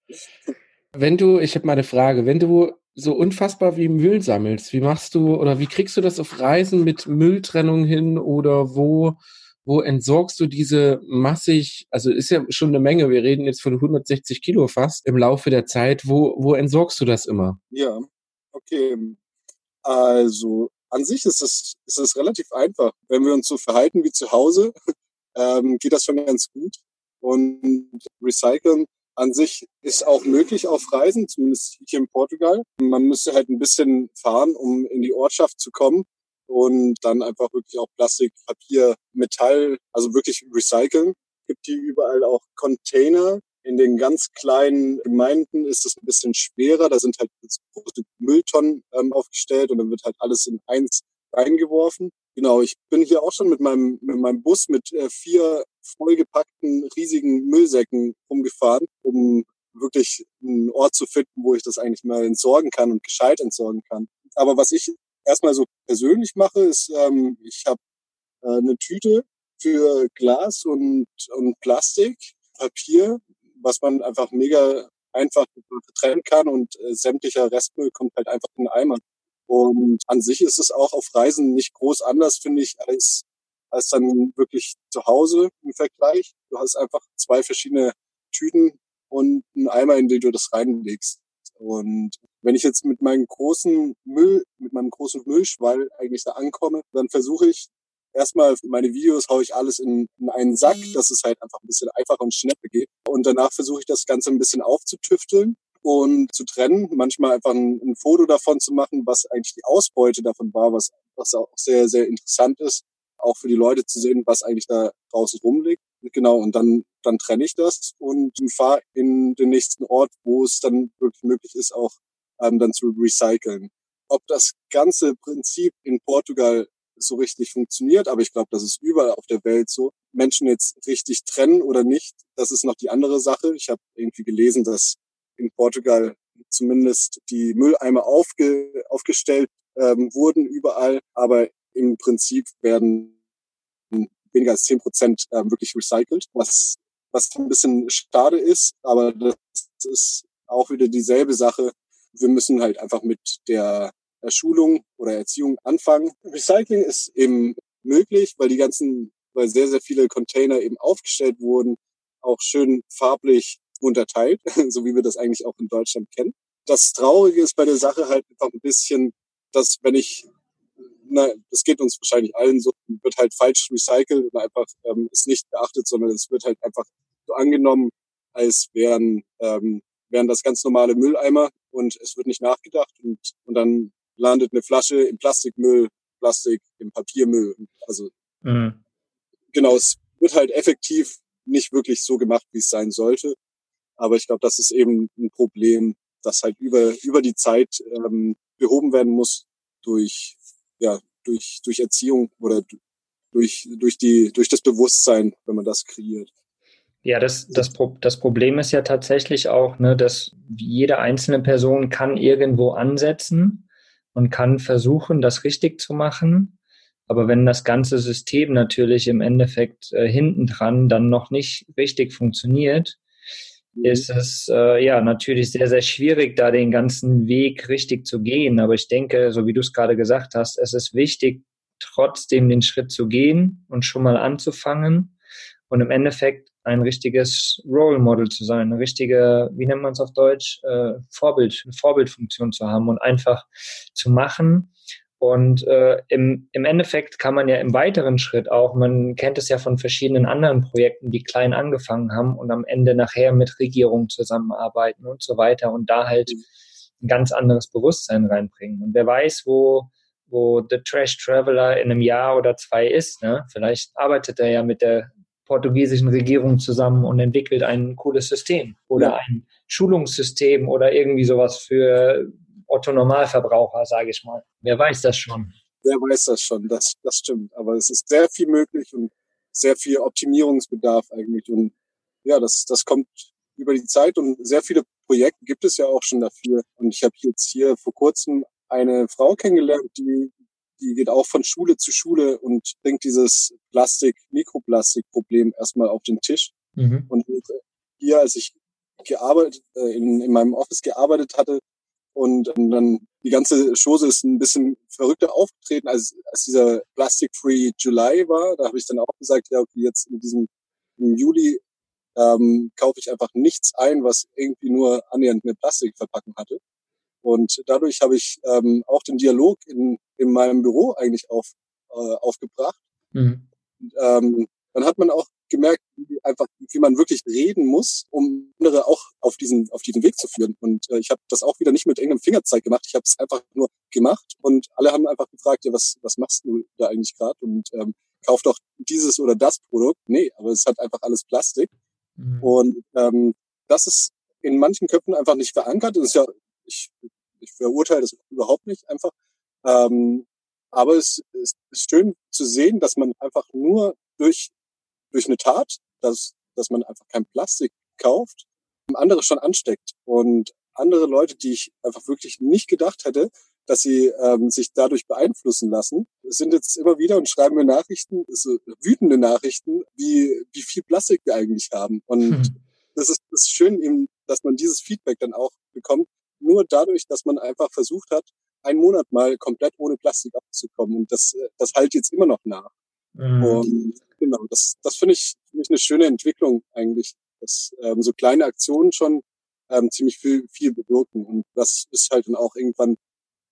<laughs> Wenn du, ich habe mal eine Frage, wenn du so unfassbar wie Müll sammelst, wie machst du oder wie kriegst du das auf Reisen mit Mülltrennung hin oder wo, wo entsorgst du diese massig, also ist ja schon eine Menge, wir reden jetzt von 160 Kilo fast im Laufe der Zeit, wo, wo entsorgst du das immer? Ja, okay. Also an sich ist es, ist es relativ einfach. Wenn wir uns so verhalten wie zu Hause, <laughs> ähm, geht das schon ganz gut. Und recyceln an sich ist auch möglich auf Reisen, zumindest hier in Portugal. Man müsste halt ein bisschen fahren, um in die Ortschaft zu kommen und dann einfach wirklich auch Plastik, Papier, Metall, also wirklich recyceln. Gibt hier überall auch Container. In den ganz kleinen Gemeinden ist es ein bisschen schwerer. Da sind halt große Mülltonnen ähm, aufgestellt und dann wird halt alles in eins reingeworfen. Genau, ich bin hier auch schon mit meinem, mit meinem Bus mit äh, vier vollgepackten riesigen Müllsäcken rumgefahren, um wirklich einen Ort zu finden, wo ich das eigentlich mal entsorgen kann und gescheit entsorgen kann. Aber was ich erstmal so persönlich mache, ist, ähm, ich habe äh, eine Tüte für Glas und, und Plastik, Papier, was man einfach mega einfach trennen kann und äh, sämtlicher Restmüll kommt halt einfach in den Eimer. Und an sich ist es auch auf Reisen nicht groß anders, finde ich, als als dann wirklich zu Hause im Vergleich. Du hast einfach zwei verschiedene Tüten und einen Eimer, in den du das reinlegst. Und wenn ich jetzt mit meinem großen Müll, mit meinem großen Müllschwall eigentlich da ankomme, dann versuche ich erstmal meine Videos haue ich alles in, in einen Sack, dass es halt einfach ein bisschen einfacher und schneller geht. Und danach versuche ich das Ganze ein bisschen aufzutüfteln und zu trennen. Manchmal einfach ein, ein, Foto davon zu machen, was eigentlich die Ausbeute davon war, was, was auch sehr, sehr interessant ist auch für die Leute zu sehen, was eigentlich da draußen rumliegt. Genau, und dann, dann trenne ich das und fahre in den nächsten Ort, wo es dann wirklich möglich ist, auch ähm, dann zu recyceln. Ob das ganze Prinzip in Portugal so richtig funktioniert, aber ich glaube, das ist überall auf der Welt so. Menschen jetzt richtig trennen oder nicht, das ist noch die andere Sache. Ich habe irgendwie gelesen, dass in Portugal zumindest die Mülleimer aufge, aufgestellt ähm, wurden überall, aber im Prinzip werden weniger als zehn Prozent ähm, wirklich recycelt, was, was ein bisschen schade ist, aber das ist auch wieder dieselbe Sache. Wir müssen halt einfach mit der Schulung oder Erziehung anfangen. Recycling ist eben möglich, weil die ganzen, weil sehr, sehr viele Container eben aufgestellt wurden, auch schön farblich unterteilt, <laughs> so wie wir das eigentlich auch in Deutschland kennen. Das Traurige ist bei der Sache halt einfach ein bisschen, dass wenn ich na, das geht uns wahrscheinlich allen so, wird halt falsch recycelt und einfach ähm, ist nicht beachtet, sondern es wird halt einfach so angenommen, als wären, ähm, wären das ganz normale Mülleimer und es wird nicht nachgedacht und, und dann landet eine Flasche im Plastikmüll, Plastik im Papiermüll. Also mhm. genau, es wird halt effektiv nicht wirklich so gemacht, wie es sein sollte. Aber ich glaube, das ist eben ein Problem, das halt über, über die Zeit ähm, behoben werden muss durch ja, durch, durch Erziehung oder durch, durch, die, durch das Bewusstsein, wenn man das kreiert. Ja, das, das, das Problem ist ja tatsächlich auch, ne, dass jede einzelne Person kann irgendwo ansetzen und kann versuchen, das richtig zu machen. Aber wenn das ganze System natürlich im Endeffekt äh, hinten dran dann noch nicht richtig funktioniert. Ist es äh, ja natürlich sehr, sehr schwierig, da den ganzen Weg richtig zu gehen. Aber ich denke, so wie du es gerade gesagt hast, es ist wichtig, trotzdem den Schritt zu gehen und schon mal anzufangen und im Endeffekt ein richtiges Role Model zu sein, eine richtige, wie nennt man es auf Deutsch, äh, Vorbild, eine Vorbildfunktion zu haben und einfach zu machen und äh, im, im Endeffekt kann man ja im weiteren Schritt auch, man kennt es ja von verschiedenen anderen Projekten, die klein angefangen haben und am Ende nachher mit Regierungen zusammenarbeiten und so weiter und da halt ein ganz anderes Bewusstsein reinbringen. Und wer weiß, wo, wo The Trash Traveler in einem Jahr oder zwei ist. Ne? Vielleicht arbeitet er ja mit der portugiesischen Regierung zusammen und entwickelt ein cooles System oder ja. ein Schulungssystem oder irgendwie sowas für Otto Normalverbraucher, sage ich mal. Wer weiß das schon? Wer weiß das schon, das, das stimmt. Aber es ist sehr viel möglich und sehr viel Optimierungsbedarf eigentlich. Und ja, das, das kommt über die Zeit und sehr viele Projekte gibt es ja auch schon dafür. Und ich habe jetzt hier vor kurzem eine Frau kennengelernt, die, die geht auch von Schule zu Schule und bringt dieses Plastik, Mikroplastik-Problem erstmal auf den Tisch. Mhm. Und hier, als ich gearbeitet, äh, in, in meinem Office gearbeitet hatte, und ähm, dann die ganze Chose ist ein bisschen verrückter aufgetreten, als, als dieser Plastic-Free July war. Da habe ich dann auch gesagt, ja, okay, jetzt in diesem im Juli ähm, kaufe ich einfach nichts ein, was irgendwie nur annähernd eine Plastikverpackung hatte. Und dadurch habe ich ähm, auch den Dialog in, in meinem Büro eigentlich auf, äh, aufgebracht. Mhm. Und, ähm, dann hat man auch gemerkt, wie einfach, wie man wirklich reden muss, um andere auch auf diesen, auf diesen Weg zu führen. Und äh, ich habe das auch wieder nicht mit irgendeinem Fingerzeig gemacht. Ich habe es einfach nur gemacht und alle haben einfach gefragt, ja, was, was machst du da eigentlich gerade? Und ähm, kauf doch dieses oder das Produkt. Nee, aber es hat einfach alles Plastik. Mhm. Und ähm, das ist in manchen Köpfen einfach nicht verankert. Das ist ja, ich, ich verurteile das überhaupt nicht einfach. Ähm, aber es, es ist schön zu sehen, dass man einfach nur durch durch eine Tat, dass, dass man einfach kein Plastik kauft, andere schon ansteckt. Und andere Leute, die ich einfach wirklich nicht gedacht hätte, dass sie ähm, sich dadurch beeinflussen lassen, sind jetzt immer wieder und schreiben mir Nachrichten, so wütende Nachrichten, wie, wie viel Plastik wir eigentlich haben. Und hm. das, ist, das ist schön, eben, dass man dieses Feedback dann auch bekommt, nur dadurch, dass man einfach versucht hat, einen Monat mal komplett ohne Plastik abzukommen. Und das, das halt jetzt immer noch nach. Mhm. Und genau, das, das finde ich, find ich eine schöne Entwicklung eigentlich, dass ähm, so kleine Aktionen schon ähm, ziemlich viel, viel bewirken. Und das ist halt dann auch irgendwann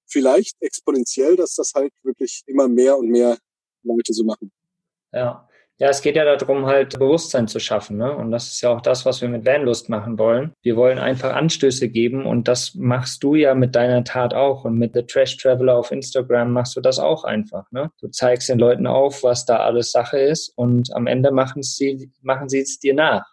vielleicht exponentiell, dass das halt wirklich immer mehr und mehr Leute so machen. Ja, ja, es geht ja darum, halt Bewusstsein zu schaffen. Ne? Und das ist ja auch das, was wir mit Vanlust machen wollen. Wir wollen einfach Anstöße geben und das machst du ja mit deiner Tat auch. Und mit The Trash Traveler auf Instagram machst du das auch einfach. Ne? Du zeigst den Leuten auf, was da alles Sache ist und am Ende machen sie, machen sie es dir nach.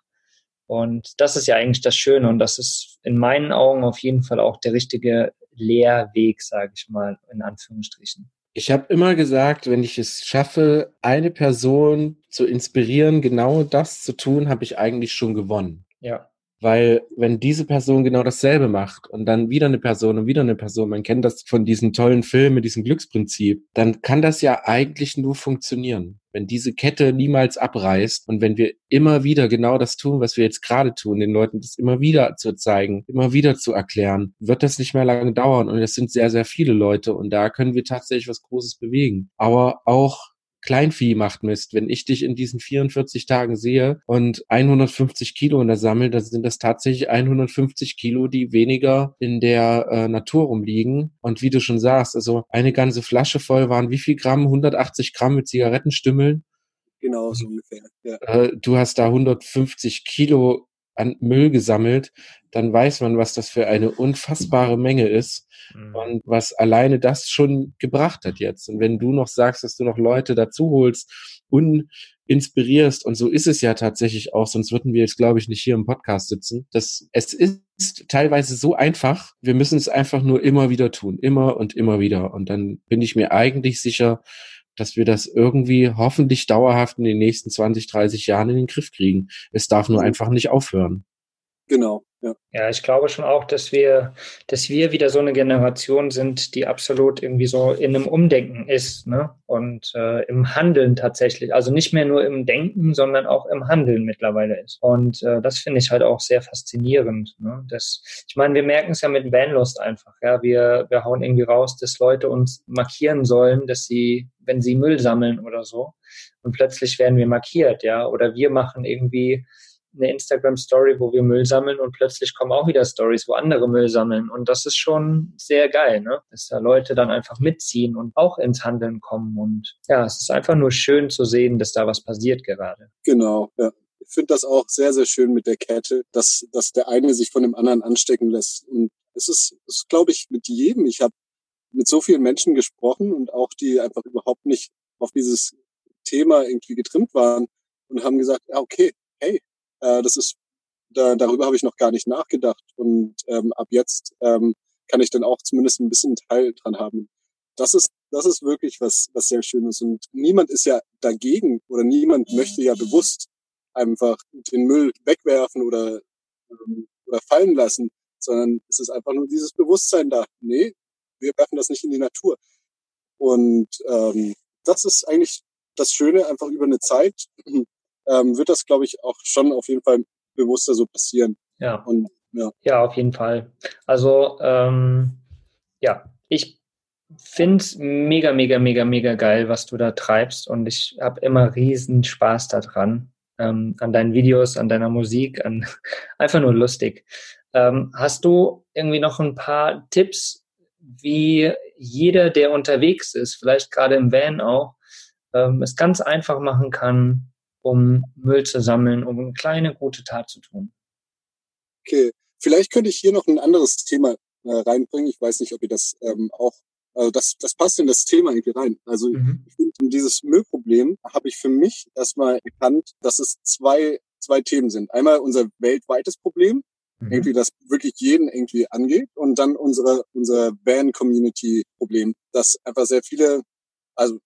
Und das ist ja eigentlich das Schöne und das ist in meinen Augen auf jeden Fall auch der richtige Lehrweg, sage ich mal, in Anführungsstrichen. Ich habe immer gesagt, wenn ich es schaffe, eine Person zu inspirieren, genau das zu tun, habe ich eigentlich schon gewonnen. Ja. Weil wenn diese Person genau dasselbe macht und dann wieder eine Person und wieder eine Person, man kennt das von diesen tollen Filmen mit diesem Glücksprinzip, dann kann das ja eigentlich nur funktionieren. Wenn diese Kette niemals abreißt und wenn wir immer wieder genau das tun, was wir jetzt gerade tun, den Leuten das immer wieder zu zeigen, immer wieder zu erklären, wird das nicht mehr lange dauern. Und es sind sehr, sehr viele Leute und da können wir tatsächlich was Großes bewegen. Aber auch Kleinvieh macht Mist. Wenn ich dich in diesen 44 Tagen sehe und 150 Kilo in der Sammel, dann sind das tatsächlich 150 Kilo, die weniger in der äh, Natur rumliegen. Und wie du schon sagst, also eine ganze Flasche voll waren wie viel Gramm? 180 Gramm mit Zigarettenstümmeln. Genau, so ungefähr. Ja. Äh, du hast da 150 Kilo an Müll gesammelt, dann weiß man, was das für eine unfassbare Menge ist mhm. und was alleine das schon gebracht hat jetzt. Und wenn du noch sagst, dass du noch Leute dazu holst und inspirierst, und so ist es ja tatsächlich auch, sonst würden wir jetzt, glaube ich, nicht hier im Podcast sitzen. Das, es ist teilweise so einfach, wir müssen es einfach nur immer wieder tun, immer und immer wieder. Und dann bin ich mir eigentlich sicher, dass wir das irgendwie hoffentlich dauerhaft in den nächsten 20, 30 Jahren in den Griff kriegen. Es darf nur mhm. einfach nicht aufhören. Genau. Ja. ja, ich glaube schon auch, dass wir, dass wir wieder so eine Generation sind, die absolut irgendwie so in einem Umdenken ist, ne? Und äh, im Handeln tatsächlich. Also nicht mehr nur im Denken, sondern auch im Handeln mittlerweile ist. Und äh, das finde ich halt auch sehr faszinierend. Ne? Das, ich meine, wir merken es ja mit Vanlust einfach. Ja, wir, wir hauen irgendwie raus, dass Leute uns markieren sollen, dass sie, wenn sie Müll sammeln oder so, und plötzlich werden wir markiert, ja. Oder wir machen irgendwie eine Instagram-Story, wo wir Müll sammeln und plötzlich kommen auch wieder Stories, wo andere Müll sammeln. Und das ist schon sehr geil, ne? dass da Leute dann einfach mitziehen und auch ins Handeln kommen. Und ja, es ist einfach nur schön zu sehen, dass da was passiert gerade. Genau, ja. Ich finde das auch sehr, sehr schön mit der Kette, dass, dass der eine sich von dem anderen anstecken lässt. Und es ist, es ist glaube ich, mit jedem. Ich habe mit so vielen Menschen gesprochen und auch die einfach überhaupt nicht auf dieses Thema irgendwie getrimmt waren und haben gesagt, ja, okay, hey, äh, das ist, da, darüber habe ich noch gar nicht nachgedacht. Und ähm, ab jetzt ähm, kann ich dann auch zumindest ein bisschen Teil dran haben. Das ist, das ist wirklich was, was sehr Schönes. Und niemand ist ja dagegen oder niemand möchte ja bewusst einfach den Müll wegwerfen oder, ähm, oder fallen lassen, sondern es ist einfach nur dieses Bewusstsein da. Nee, wir werfen das nicht in die Natur. Und ähm, das ist eigentlich das Schöne, einfach über eine Zeit ähm, wird das, glaube ich, auch schon auf jeden Fall bewusster so passieren. Ja. Und, ja. ja, auf jeden Fall. Also, ähm, ja, ich finde es mega, mega, mega, mega geil, was du da treibst. Und ich habe immer riesen Spaß daran. Ähm, an deinen Videos, an deiner Musik, an <laughs> einfach nur lustig. Ähm, hast du irgendwie noch ein paar Tipps, wie jeder, der unterwegs ist, vielleicht gerade im Van auch, ähm, es ganz einfach machen kann, um Müll zu sammeln, um eine kleine gute Tat zu tun. Okay, vielleicht könnte ich hier noch ein anderes Thema äh, reinbringen. Ich weiß nicht, ob ihr das ähm, auch, also das, das passt in das Thema irgendwie rein. Also mhm. ich finde, dieses Müllproblem habe ich für mich erstmal erkannt, dass es zwei, zwei Themen sind. Einmal unser weltweites Problem, mhm. irgendwie das wirklich jeden irgendwie angeht und dann unsere, unser Van-Community-Problem, das einfach sehr viele, also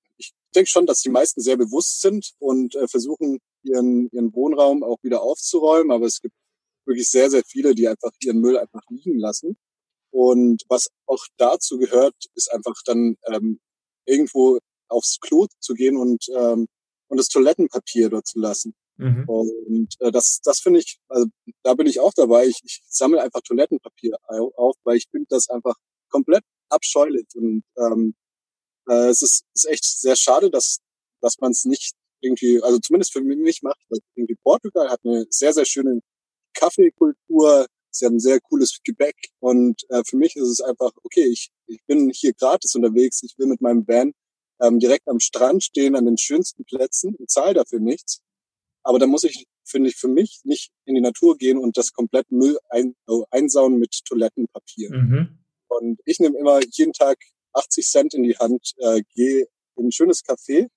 ich denke schon, dass die meisten sehr bewusst sind und äh, versuchen, ihren, ihren Wohnraum auch wieder aufzuräumen. Aber es gibt wirklich sehr, sehr viele, die einfach ihren Müll einfach liegen lassen. Und was auch dazu gehört, ist einfach dann ähm, irgendwo aufs Klo zu gehen und, ähm, und das Toilettenpapier dort zu lassen. Mhm. Und äh, das, das finde ich, also da bin ich auch dabei. Ich, ich sammle einfach Toilettenpapier auf, weil ich finde das einfach komplett abscheulich. Und ähm, äh, es ist, ist echt sehr schade, dass, dass man es nicht irgendwie, also zumindest für mich macht, weil irgendwie Portugal hat eine sehr, sehr schöne Kaffeekultur, sie haben ein sehr cooles Gebäck und äh, für mich ist es einfach, okay, ich, ich bin hier gratis unterwegs, ich will mit meinem Van ähm, direkt am Strand stehen, an den schönsten Plätzen und zahle dafür nichts. Aber da muss ich, finde ich, für mich nicht in die Natur gehen und das komplett Müll ein, äh, einsauen mit Toilettenpapier. Mhm. Und ich nehme immer jeden Tag 80 Cent in die Hand, äh, gehe in ein schönes Café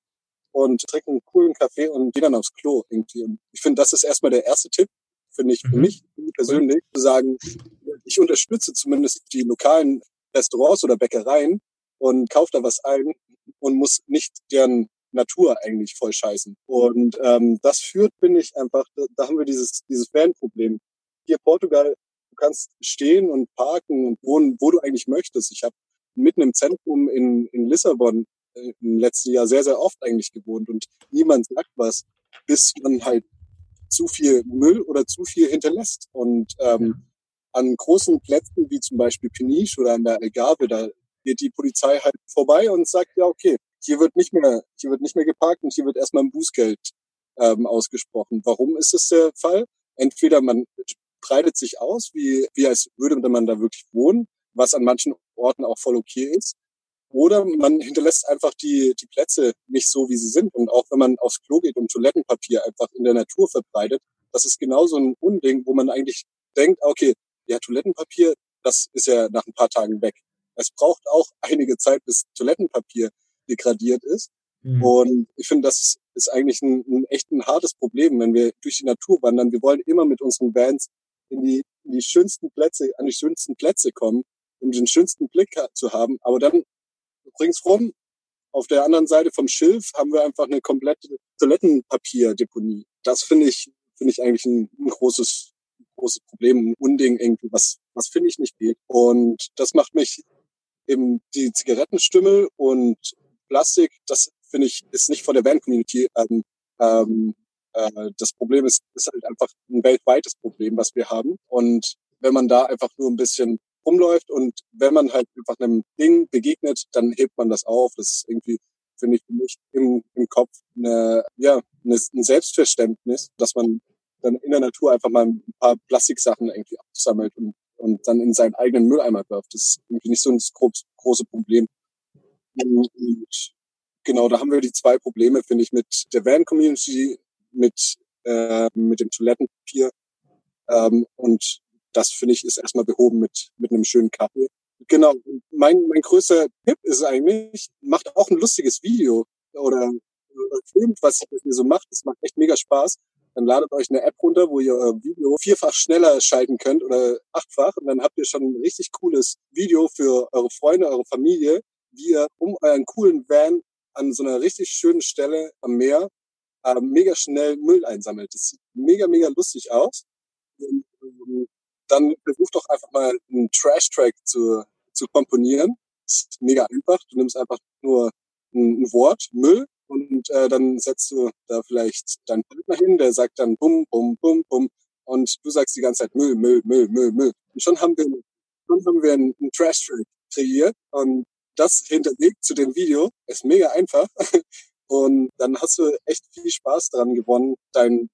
und trinke einen coolen Kaffee und gehe dann aufs Klo irgendwie. Und ich finde, das ist erstmal der erste Tipp, finde ich, für mhm. mich persönlich, zu sagen, ich unterstütze zumindest die lokalen Restaurants oder Bäckereien und kaufe da was ein und muss nicht deren Natur eigentlich voll scheißen. Und ähm, das führt, bin ich, einfach, da, da haben wir dieses, dieses Van-Problem. hier Portugal, du kannst stehen und parken und wohnen, wo du eigentlich möchtest. Ich habe mitten im Zentrum in, in Lissabon äh, im letzten Jahr sehr, sehr oft eigentlich gewohnt und niemand sagt was, bis man halt zu viel Müll oder zu viel hinterlässt. Und ähm, an großen Plätzen wie zum Beispiel Peniche oder an der Algarve, da geht die Polizei halt vorbei und sagt, ja, okay, hier wird nicht mehr, hier wird nicht mehr geparkt und hier wird erstmal ein Bußgeld ähm, ausgesprochen. Warum ist das der Fall? Entweder man breitet sich aus, wie, wie als würde man da wirklich wohnen, was an manchen Orten auch voll okay ist. Oder man hinterlässt einfach die, die Plätze nicht so, wie sie sind. Und auch wenn man aufs Klo geht und Toilettenpapier einfach in der Natur verbreitet, das ist genauso ein Unding, wo man eigentlich denkt, okay, ja, Toilettenpapier, das ist ja nach ein paar Tagen weg. Es braucht auch <laughs> einige Zeit, bis Toilettenpapier degradiert ist. Mhm. Und ich finde, das ist eigentlich ein, ein echt ein hartes Problem, wenn wir durch die Natur wandern. Wir wollen immer mit unseren Bands in die, in die schönsten Plätze, an die schönsten Plätze kommen, um den schönsten Blick zu haben. Aber dann ringsrum auf der anderen Seite vom Schilf haben wir einfach eine komplette Toilettenpapierdeponie. Das finde ich, finde ich eigentlich ein, ein großes, großes Problem, ein Unding irgendwie, was, was finde ich nicht geht. Und das macht mich eben die Zigarettenstümmel und Plastik, das finde ich, ist nicht von der Band-Community. Ähm, ähm, äh, das Problem ist, ist halt einfach ein weltweites Problem, was wir haben. Und wenn man da einfach nur ein bisschen rumläuft und wenn man halt einfach einem Ding begegnet, dann hebt man das auf. Das ist irgendwie, finde ich, für mich im, im Kopf eine, ja, eine, ein Selbstverständnis, dass man dann in der Natur einfach mal ein paar Plastiksachen irgendwie absammelt und, und dann in seinen eigenen Mülleimer wirft. Das ist irgendwie nicht so ein großes Problem. Und genau, da haben wir die zwei Probleme, finde ich, mit der Van-Community, mit, äh, mit dem Toilettenpapier ähm, und das finde ich ist erstmal behoben mit, mit einem schönen Kaffee. Genau. Mein, mein größter Tipp ist eigentlich, macht auch ein lustiges Video oder, oder filmt, was ihr so macht. Das macht echt mega Spaß. Dann ladet euch eine App runter, wo ihr euer Video vierfach schneller schalten könnt oder achtfach. Und dann habt ihr schon ein richtig cooles Video für eure Freunde, eure Familie, wie ihr um euren coolen Van an so einer richtig schönen Stelle am Meer äh, mega schnell Müll einsammelt. Das sieht mega, mega lustig aus. Und, ähm, dann versuch doch einfach mal einen Trash-Track zu, zu komponieren. Ist mega einfach. Du nimmst einfach nur ein, ein Wort, Müll, und äh, dann setzt du da vielleicht deinen Partner hin, der sagt dann bum, bum, bum, bum. Und du sagst die ganze Zeit Müll, Müll, Müll, Müll, Müll. Und schon haben wir, schon haben wir einen, einen Trash-Track kreiert. Und das hinterlegt zu dem Video ist mega einfach. <laughs> Und dann hast du echt viel Spaß daran gewonnen, dein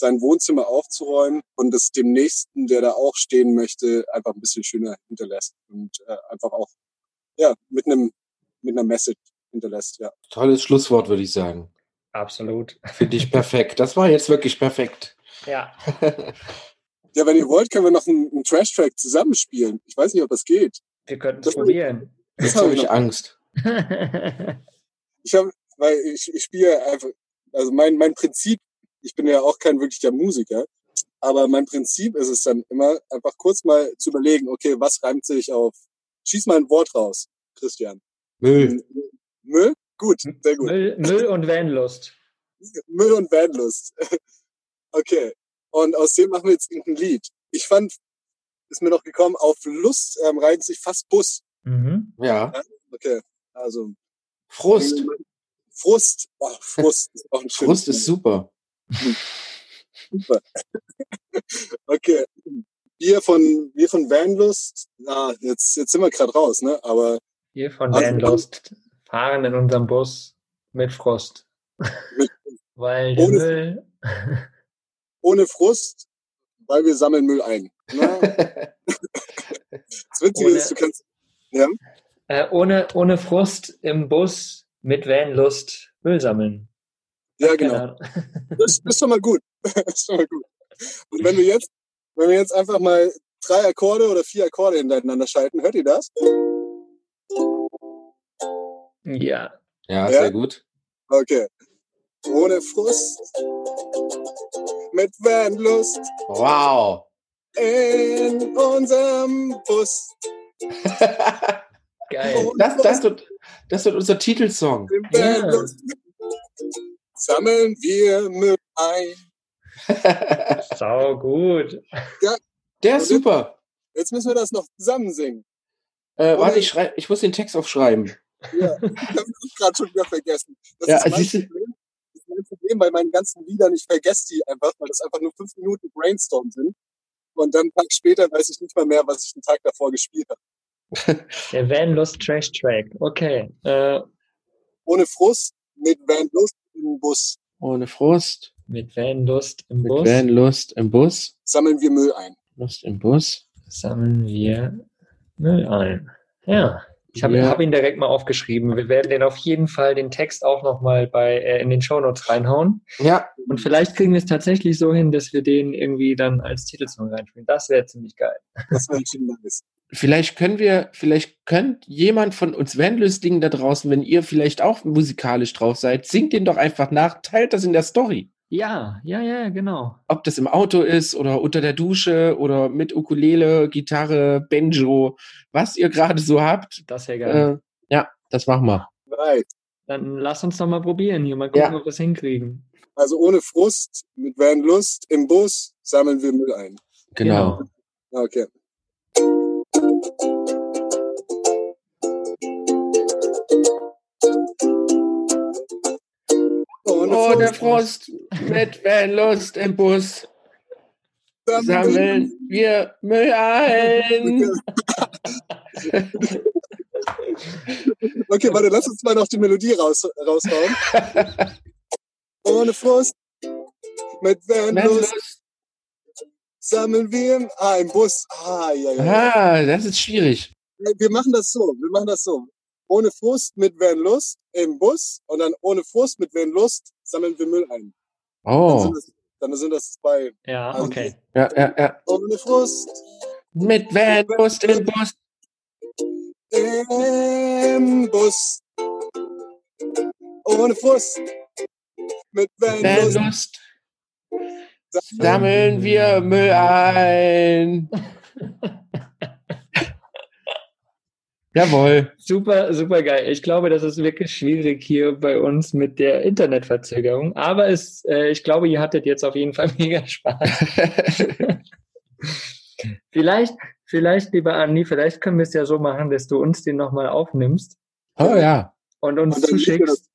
sein Wohnzimmer aufzuräumen und es dem Nächsten, der da auch stehen möchte, einfach ein bisschen schöner hinterlässt und äh, einfach auch ja mit einem mit einer Message hinterlässt. Ja. Tolles Schlusswort, würde ich sagen. Absolut. Finde ich perfekt. Das war jetzt wirklich perfekt. Ja. <laughs> ja, wenn ihr wollt, können wir noch einen, einen Trash-Track zusammenspielen. Ich weiß nicht, ob das geht. Wir könnten es probieren. Jetzt habe ich Angst. <laughs> ich habe, weil ich, ich spiele einfach, also mein, mein Prinzip ich bin ja auch kein wirklicher Musiker, aber mein Prinzip ist es dann immer, einfach kurz mal zu überlegen, okay, was reimt sich auf, schieß mal ein Wort raus, Christian. Müll. Müll? Gut, sehr gut. Müll, Müll und Vanlust. <laughs> Müll und Vanlust. <laughs> okay. Und aus dem machen wir jetzt ein Lied. Ich fand, ist mir noch gekommen, auf Lust ähm, reimt sich fast Bus. Mhm. Ja. Okay, also. Frust. Frust. Oh, Frust ist auch ein Frust ist super. Super. okay. Wir von, wir von Vanlust, ah, jetzt, jetzt sind wir gerade raus, ne? Aber. Wir von also, Vanlust fahren in unserem Bus mit Frost. Mit, <laughs> weil ohne, Müll. <laughs> ohne Frust, weil wir sammeln Müll ein. Ne? <laughs> das Witzige ohne, ist, du kannst. Ja? Äh, ohne, ohne Frust im Bus mit Vanlust Müll sammeln. Ja, genau. Das, das ist schon mal gut. <laughs> Das ist schon mal gut. Und wenn wir jetzt, wenn wir jetzt einfach mal drei Akkorde oder vier Akkorde hintereinander schalten, hört ihr das? Ja. Ja, sehr ja? gut. Okay. Ohne Frust, mit Vanlust. Wow. In unserem Bus. <laughs> Geil. Das, das, wird, das wird unser Titelsong. Ja sammeln wir Müll ein. <laughs> Sau gut. Der ist super. Jetzt müssen wir das noch zusammen singen. Äh, warte, ich, schrei ich muss den Text aufschreiben. Ja, <laughs> ich habe es gerade schon wieder vergessen. Das Ja, ist mein Problem. Das ist mein Problem bei meinen ganzen Liedern. Ich vergesse die einfach, weil das einfach nur fünf Minuten Brainstorm sind. Und dann einen Tag später weiß ich nicht mal mehr, was ich den Tag davor gespielt habe. <laughs> Der Vanlust Trash Track. Okay. Äh, Ohne Frust, mit Van Lust im Bus Ohne Frust, mit Vanlust im mit Bus Van Lust im Bus. sammeln wir Müll ein. Lust im Bus. sammeln wir Müll ein. Ja. Ich habe Ja. hab ihn direkt mal aufgeschrieben. Wir werden den auf jeden Fall den Text auch nochmal bei äh, in den Shownotes reinhauen. Ja, Und vielleicht kriegen wir es tatsächlich so hin, dass wir den irgendwie dann als Titelsong reinspielen. Das wäre ziemlich geil. Das wäre schon nice. Vielleicht können wir, vielleicht könnt jemand von uns Vanlüstlingen da draußen, wenn ihr vielleicht auch musikalisch drauf seid, singt den doch einfach nach, teilt das in der Story. Ja, ja, ja, genau. Ob das im Auto ist oder unter der Dusche oder mit Ukulele, Gitarre, Banjo, was ihr gerade so habt. Das wäre geil. Äh, ja, das machen wir. Nice. Dann lass uns doch mal probieren hier. Mal gucken, Ja. ob wir es hinkriegen. Also ohne Frust, mit Van Lust im Bus sammeln wir Müll ein. Genau. Okay. Ohne Oh, der Frost mit Vanlust im Bus sammeln wir Müll ein. <laughs> Okay, warte, lass uns mal noch die Melodie raus, raushauen. <laughs> Ohne Frust, mit Van Lust. Sammeln wir ein Bus. Ah, ja, ja. ja. Ah, das ist schwierig. Wir machen das so, wir machen das so. Ohne Frust mit Van Lust im Bus und dann ohne Frust mit Van Lust sammeln wir Müll ein. Dann, Oh, sind, das, dann sind das zwei. Ja, Also, okay. ja, ja, ja. Ohne Frust Mit Vanlust im Bus. im Bus. Ohne Frust mit Van Lust Vanlust sammeln wir Müll ein. <laughs> Jawohl. Super, super geil. Ich glaube, das ist wirklich schwierig hier bei uns mit der Internetverzögerung. Aber es, äh, ich glaube, ihr hattet jetzt auf jeden Fall <laughs> mega Spaß. <laughs> vielleicht, vielleicht, lieber Andi, vielleicht können wir es ja so machen, dass du uns den nochmal aufnimmst Oh ja. und uns Und zuschickst.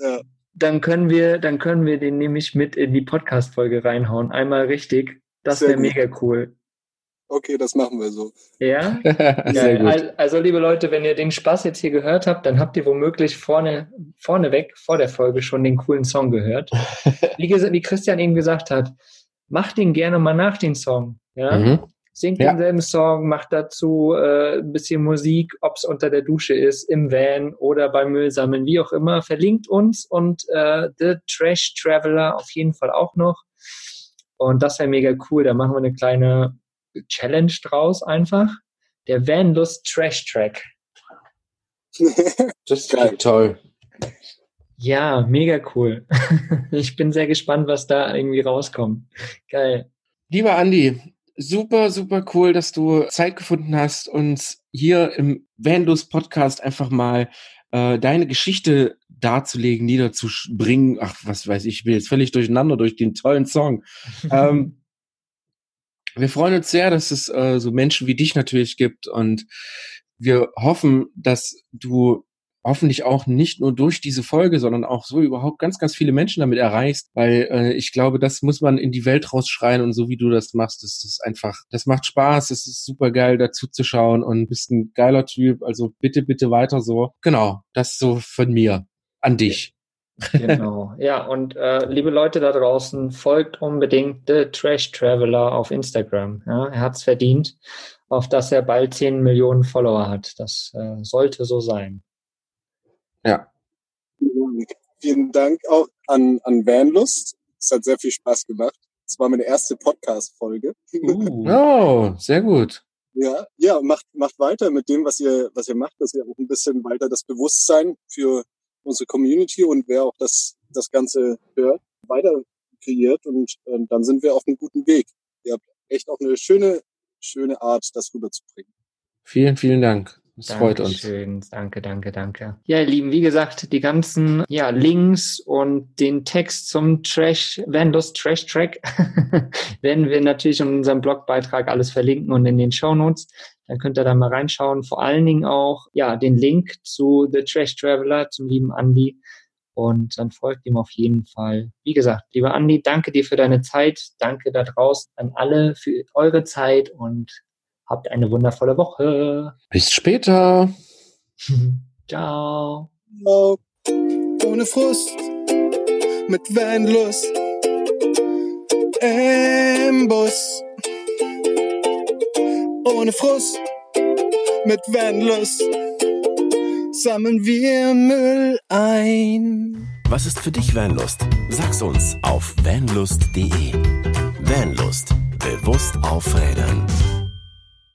Ja, Dann können wir, dann können wir den nämlich mit in die Podcast-Folge reinhauen. Einmal richtig. Das wäre mega cool. okay, das machen wir so. Ja? <laughs> Sehr Geil. gut. Al- Also, liebe Leute, wenn ihr den Spaß jetzt hier gehört habt, dann habt ihr womöglich vorne, vorneweg vor der Folge schon den coolen Song gehört. <laughs> Wie, wie Christian eben gesagt hat, macht den gerne mal nach den Song. Ja? Mhm. Singt Ja. denselben Song, macht dazu äh, ein bisschen Musik, ob es unter der Dusche ist, im Van oder beim Müllsammeln, wie auch immer. Verlinkt uns und äh, The Trash Traveler auf jeden Fall auch noch. Und das wäre mega cool. Da machen wir eine kleine Challenge draus einfach. Der Vanlust Trash Track. <laughs> Das Geil. klingt toll. Ja, mega cool. <laughs> ich bin sehr gespannt, was da irgendwie rauskommt. Geil. Lieber Andi, super, super cool, dass du Zeit gefunden hast, uns hier im Vandus Podcast einfach mal äh, deine Geschichte darzulegen, niederzubringen. Ach, was weiß ich, ich bin jetzt völlig durcheinander durch den tollen Song. <laughs> ähm, wir freuen uns sehr, dass es äh, so Menschen wie dich natürlich gibt und wir hoffen, dass du hoffentlich auch nicht nur durch diese Folge, sondern auch so überhaupt ganz, ganz viele Menschen damit erreichst, weil äh, ich glaube, das muss man in die Welt rausschreien und so wie du das machst, das ist einfach, das macht Spaß, es ist super geil dazu zu schauen und bist ein geiler Typ, also bitte, bitte weiter so. Genau, das so von mir an dich. Genau. <laughs> Ja, und äh, liebe Leute da draußen, folgt unbedingt The Trash Traveler auf Instagram. Ja, er hat's verdient, auf dass er bald 10 Millionen Follower hat. Das äh, sollte so sein. Ja. Vielen Dank auch an, an Vanlust. Es hat sehr viel Spaß gemacht. Es war meine erste Podcast-Folge. Uh. Oh, sehr gut. Ja, ja, macht, macht weiter mit dem, was ihr, was ihr macht, dass ihr auch ein bisschen weiter das Bewusstsein für unsere Community und wer auch das, das Ganze hört, weiter kreiert und äh, dann sind wir auf einem guten Weg. Ihr habt echt auch eine schöne, schöne Art, das rüberzubringen. Vielen, vielen Dank. Es freut uns. Danke, danke, danke. Ja, ihr Lieben, wie gesagt, die ganzen ja, Links und den Text zum Trash, Vanlust Trash Track <laughs> werden wir natürlich in unserem Blogbeitrag alles verlinken und in den Show Notes. Dann könnt ihr da mal reinschauen. Vor allen Dingen auch ja den Link zu The Trash Traveler, zum lieben Andy. Und dann folgt ihm auf jeden Fall. Wie gesagt, lieber Andy, danke dir für deine Zeit. Danke da draußen an alle für eure Zeit und habt eine wundervolle Woche. Bis später. <laughs> Ciao. Ciao. Ohne Frust, mit Vanlust im Bus. Ohne Frust, mit Vanlust sammeln wir Müll ein. Was ist für dich Vanlust? Sag's uns auf vanlust.de. Vanlust. Bewusst aufrädern.